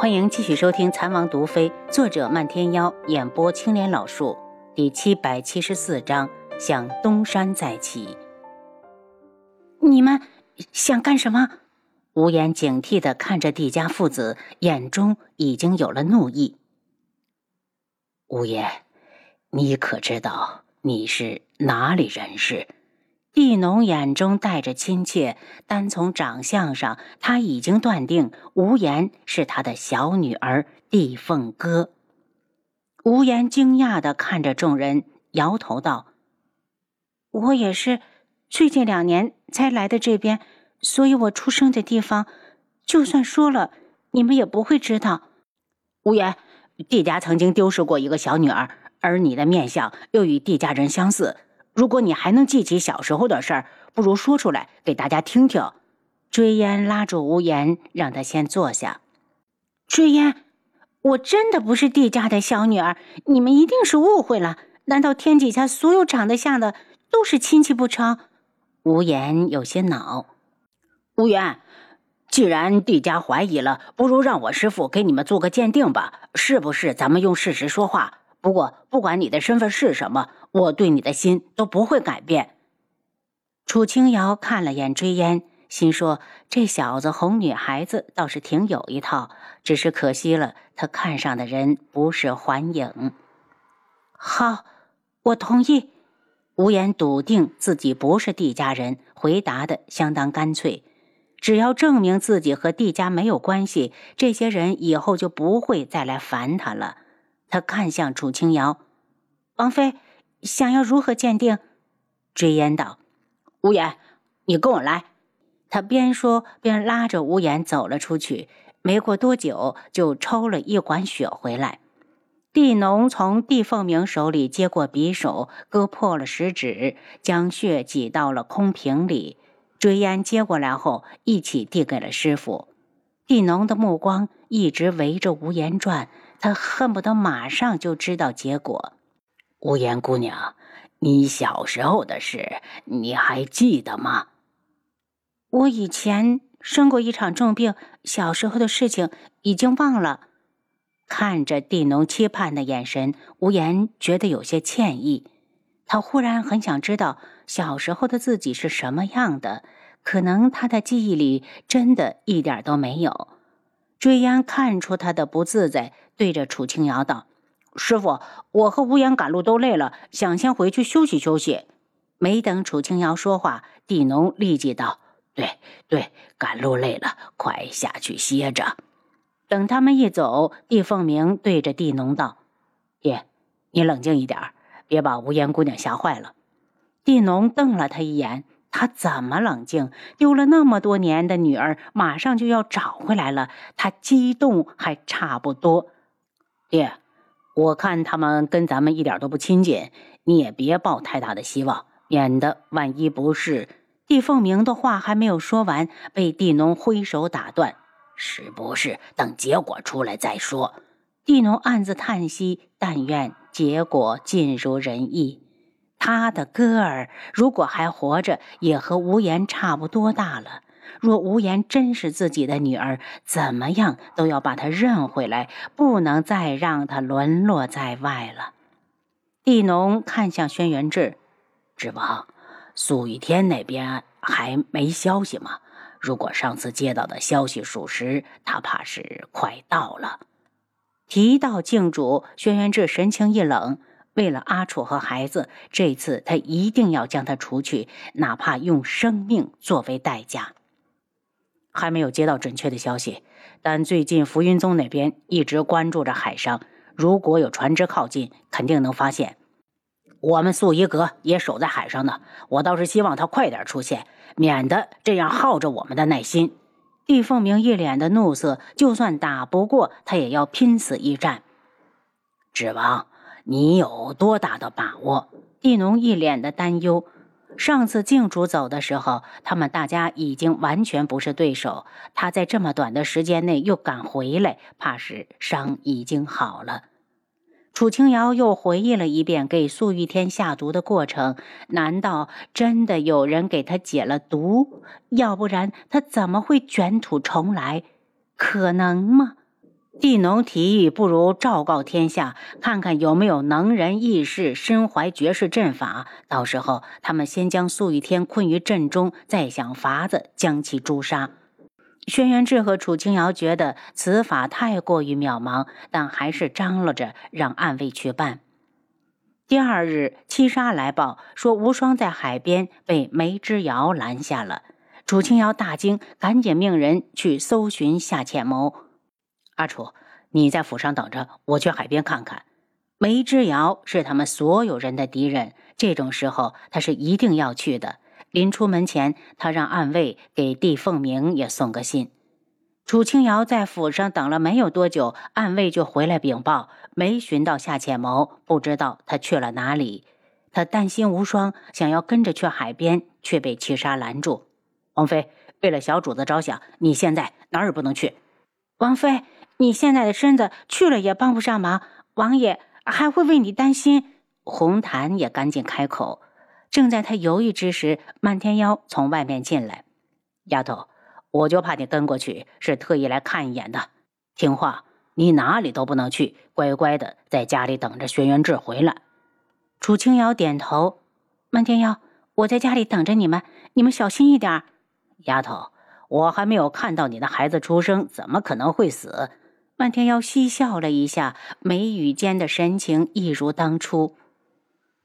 欢迎继续收听《残王毒妃》，作者漫天妖，演播青莲老树，第七百七十四章：向东山再起。你们想干什么？无言警惕的看着帝家父子，眼中已经有了怒意。无言，你可知道你是哪里人士？地农眼中带着亲切，单从长相上，他已经断定无言是他的小女儿地凤歌。无言惊讶的看着众人，摇头道：“我也是最近两年才来的这边，所以我出生的地方，就算说了，你们也不会知道。”无言，地家曾经丢失过一个小女儿，而你的面相又与地家人相似。如果你还能记起小时候的事儿，不如说出来给大家听听。追烟拉住无言，让他先坐下。追烟，我真的不是帝家的小女儿，你们一定是误会了。难道天底下所有长得像的都是亲戚不成？无言有些恼。无言，既然帝家怀疑了，不如让我师傅给你们做个鉴定吧。是不是？咱们用事实说话。不过，不管你的身份是什么，我对你的心都不会改变。楚清瑶看了眼追烟，心说：这小子哄女孩子倒是挺有一套，只是可惜了，他看上的人不是环影。好，我同意。无言笃定自己不是帝家人，回答的相当干脆。只要证明自己和帝家没有关系，这些人以后就不会再来烦他了。他看向楚清瑶，王妃想要如何鉴定？追烟道：“无言，你跟我来。”他边说边拉着无言走了出去。没过多久，就抽了一管血回来。地农从地凤鸣手里接过匕首，割破了食指，将血挤到了空瓶里。追烟接过来后，一起递给了师傅。地农的目光一直围着无言转。他恨不得马上就知道结果。无言姑娘，你小时候的事你还记得吗？我以前生过一场重病，小时候的事情已经忘了。看着地农期盼的眼神，无言觉得有些歉意。他忽然很想知道小时候的自己是什么样的，可能他的记忆里真的一点都没有。追烟看出他的不自在。对着楚清瑶道：“师傅，我和无言赶路都累了，想先回去休息休息。”没等楚清瑶说话，地农立即道：“对对，赶路累了，快下去歇着。”等他们一走，地凤鸣对着地农道：“爹，你冷静一点，别把无言姑娘吓坏了。”地农瞪了他一眼：“他怎么冷静？丢了那么多年的女儿，马上就要找回来了，他激动还差不多。”爹，我看他们跟咱们一点都不亲近，你也别抱太大的希望，免得万一不是。地凤鸣的话还没有说完，被地农挥手打断。是不是等结果出来再说？地农暗自叹息，但愿结果尽如人意。他的歌儿如果还活着，也和无言差不多大了。若无言真是自己的女儿，怎么样都要把她认回来，不能再让她沦落在外了。地农看向轩辕志，志王，苏雨天那边还没消息吗？如果上次接到的消息属实，他怕是快到了。提到靖主，轩辕志神情一冷。为了阿楚和孩子，这次他一定要将他除去，哪怕用生命作为代价。还没有接到准确的消息，但最近浮云宗那边一直关注着海上，如果有船只靠近，肯定能发现。我们素衣阁也守在海上呢，我倒是希望他快点出现，免得这样耗着我们的耐心。帝凤鸣一脸的怒色，就算打不过他，也要拼死一战。指王，你有多大的把握？地农一脸的担忧。上次静主走的时候，他们大家已经完全不是对手。他在这么短的时间内又赶回来，怕是伤已经好了。楚清瑶又回忆了一遍给素玉天下毒的过程。难道真的有人给他解了毒？要不然他怎么会卷土重来？可能吗？地农提议，不如昭告天下，看看有没有能人异士身怀绝世阵法。到时候，他们先将素玉天困于阵中，再想法子将其诛杀。轩辕志和楚清瑶觉得此法太过于渺茫，但还是张罗着让暗卫去办。第二日，七杀来报说无双在海边被梅之遥拦下了。楚清瑶大惊，赶紧命人去搜寻夏浅谋。阿楚，你在府上等着，我去海边看看。梅之遥是他们所有人的敌人，这种时候他是一定要去的。临出门前，他让暗卫给帝凤鸣也送个信。楚清瑶在府上等了没有多久，暗卫就回来禀报，没寻到夏浅谋，不知道他去了哪里。他担心无双，想要跟着去海边，却被七杀拦住。王妃，为了小主子着想，你现在哪儿也不能去。王妃。你现在的身子去了也帮不上忙，王爷还会为你担心。红檀也赶紧开口。正在他犹豫之时，漫天妖从外面进来。丫头，我就怕你跟过去是特意来看一眼的。听话，你哪里都不能去，乖乖的在家里等着轩辕志回来。楚清瑶点头。漫天妖，我在家里等着你们，你们小心一点。丫头，我还没有看到你的孩子出生，怎么可能会死？漫天妖嬉笑了一下，眉宇间的神情一如当初。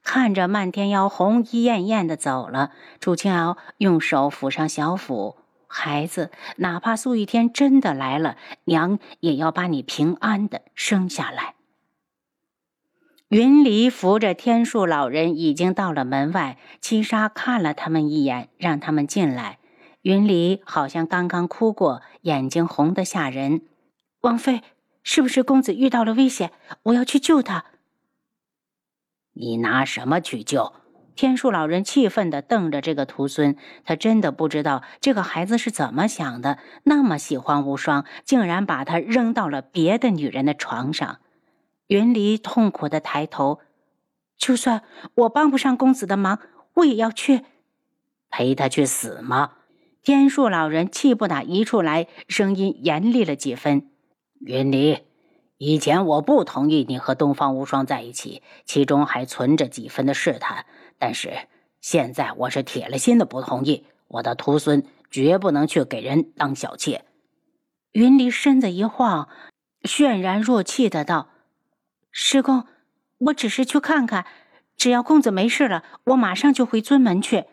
看着漫天妖红衣艳艳的走了，楚清瑶用手抚上小腹：“孩子，哪怕素玉天真的来了，娘也要把你平安的生下来。”云离扶着天树老人已经到了门外，七杀看了他们一眼，让他们进来。云离好像刚刚哭过，眼睛红得吓人。王妃，是不是公子遇到了危险？我要去救他。你拿什么去救？天树老人气愤地瞪着这个徒孙，他真的不知道这个孩子是怎么想的，那么喜欢无双，竟然把他扔到了别的女人的床上。云离痛苦地抬头，就算我帮不上公子的忙，我也要去陪他去死吗？天树老人气不打一处来，声音严厉了几分。云离，以前我不同意你和东方无双在一起，其中还存着几分的试探。但是现在我是铁了心的不同意，我的徒孙绝不能去给人当小妾。云离身子一晃，泫然若泣的道：“师公，我只是去看看，只要公子没事了，我马上就回尊门去。”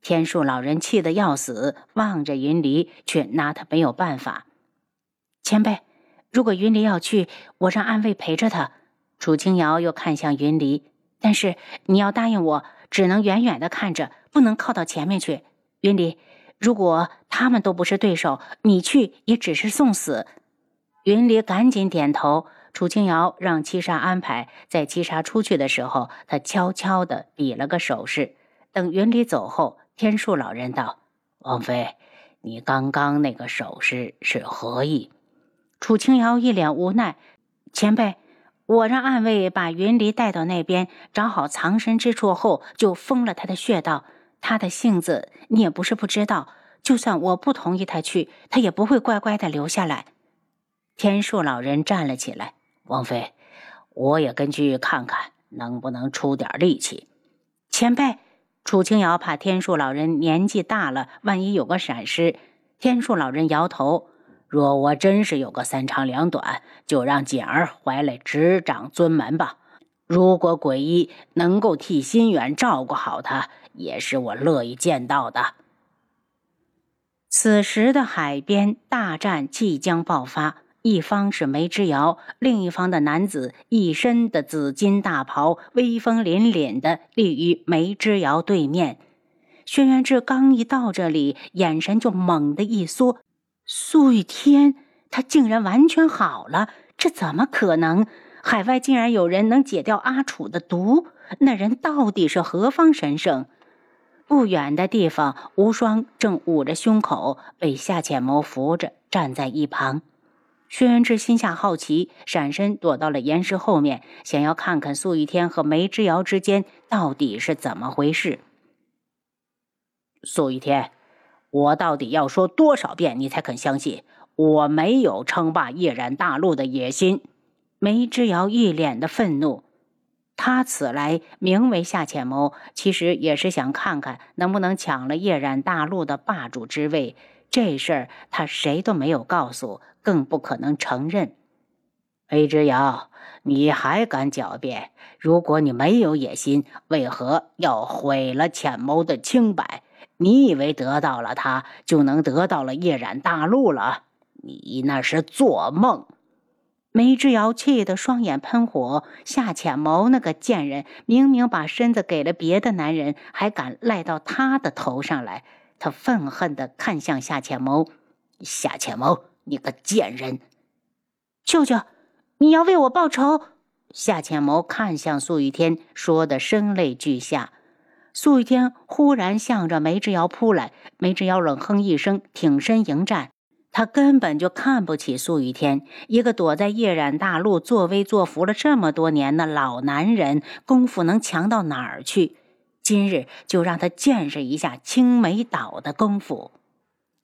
天树老人气得要死，望着云离，却拿他没有办法。前辈。如果云离要去，我让暗卫陪着他。楚清瑶又看向云离，但是你要答应我，只能远远的看着，不能靠到前面去。云离，如果他们都不是对手，你去也只是送死。云离赶紧点头。楚清瑶让七杀安排，在七杀出去的时候，他悄悄的比了个手势。等云离走后，天树老人道：“王妃，你刚刚那个手势是何意？”楚清瑶一脸无奈：“前辈，我让暗卫把云离带到那边，找好藏身之处后，就封了他的穴道。他的性子你也不是不知道，就算我不同意他去，他也不会乖乖的留下来。”天树老人站了起来：“王妃，我也跟去看看，能不能出点力气。”前辈，楚清瑶怕天树老人年纪大了，万一有个闪失。天树老人摇头。若我真是有个三长两短，就让锦儿回来执掌尊门吧。如果鬼医能够替心远照顾好他，也是我乐意见到的。此时的海边大战即将爆发，一方是梅之遥，另一方的男子一身的紫金大袍，威风凛凛的立于梅之遥对面。轩辕志刚一到这里，眼神就猛地一缩。苏玉天，他竟然完全好了，这怎么可能？海外竟然有人能解掉阿楚的毒，那人到底是何方神圣？不远的地方，无双正捂着胸口，被夏浅谋扶着站在一旁。轩辕志心下好奇，闪身躲到了岩石后面，想要看看苏玉天和梅之遥之间到底是怎么回事。苏玉天。我到底要说多少遍，你才肯相信？我没有称霸夜染大陆的野心。梅之遥一脸的愤怒。他此来名为夏浅谋，其实也是想看看能不能抢了夜染大陆的霸主之位。这事儿他谁都没有告诉，更不可能承认。梅之遥，你还敢狡辩？如果你没有野心，为何要毁了浅谋的清白？你以为得到了他，就能得到了夜染大陆了？你那是做梦！梅之遥气得双眼喷火。夏浅谋那个贱人，明明把身子给了别的男人，还敢赖到他的头上来。他愤恨地看向夏浅谋：“夏浅谋，你个贱人！舅舅，你要为我报仇！”夏浅谋看向苏雨天，说的声泪俱下。苏雨天忽然向着梅之遥扑来，梅之遥冷哼一声，挺身迎战。他根本就看不起苏雨天，一个躲在夜染大陆作威作福了这么多年的老男人，功夫能强到哪儿去？今日就让他见识一下青梅岛的功夫。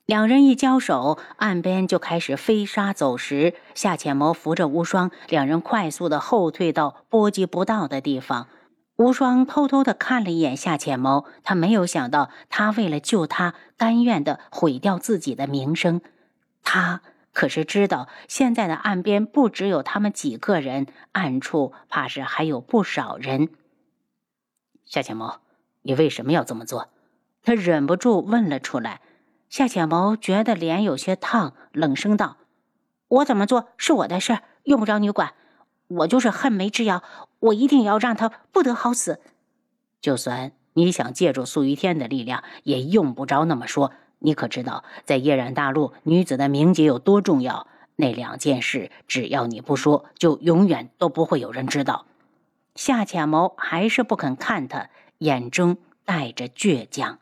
两人一交手，岸边就开始飞沙走石。夏浅谋扶着无双，两人快速的后退到波及不到的地方。无双偷偷的看了一眼夏浅谋，他没有想到，他为了救他，甘愿的毁掉自己的名声。他可是知道，现在的岸边不只有他们几个人，暗处怕是还有不少人。夏浅谋，你为什么要这么做？他忍不住问了出来。夏浅谋觉得脸有些烫，冷声道：“我怎么做是我的事，用不着你管。我就是恨梅之遥，我一定要让他不得好死。就算你想借助苏于天的力量，也用不着那么说。”你可知道，在夜染大陆，女子的名节有多重要？那两件事，只要你不说，就永远都不会有人知道。夏浅谋还是不肯看他，眼中带着倔强。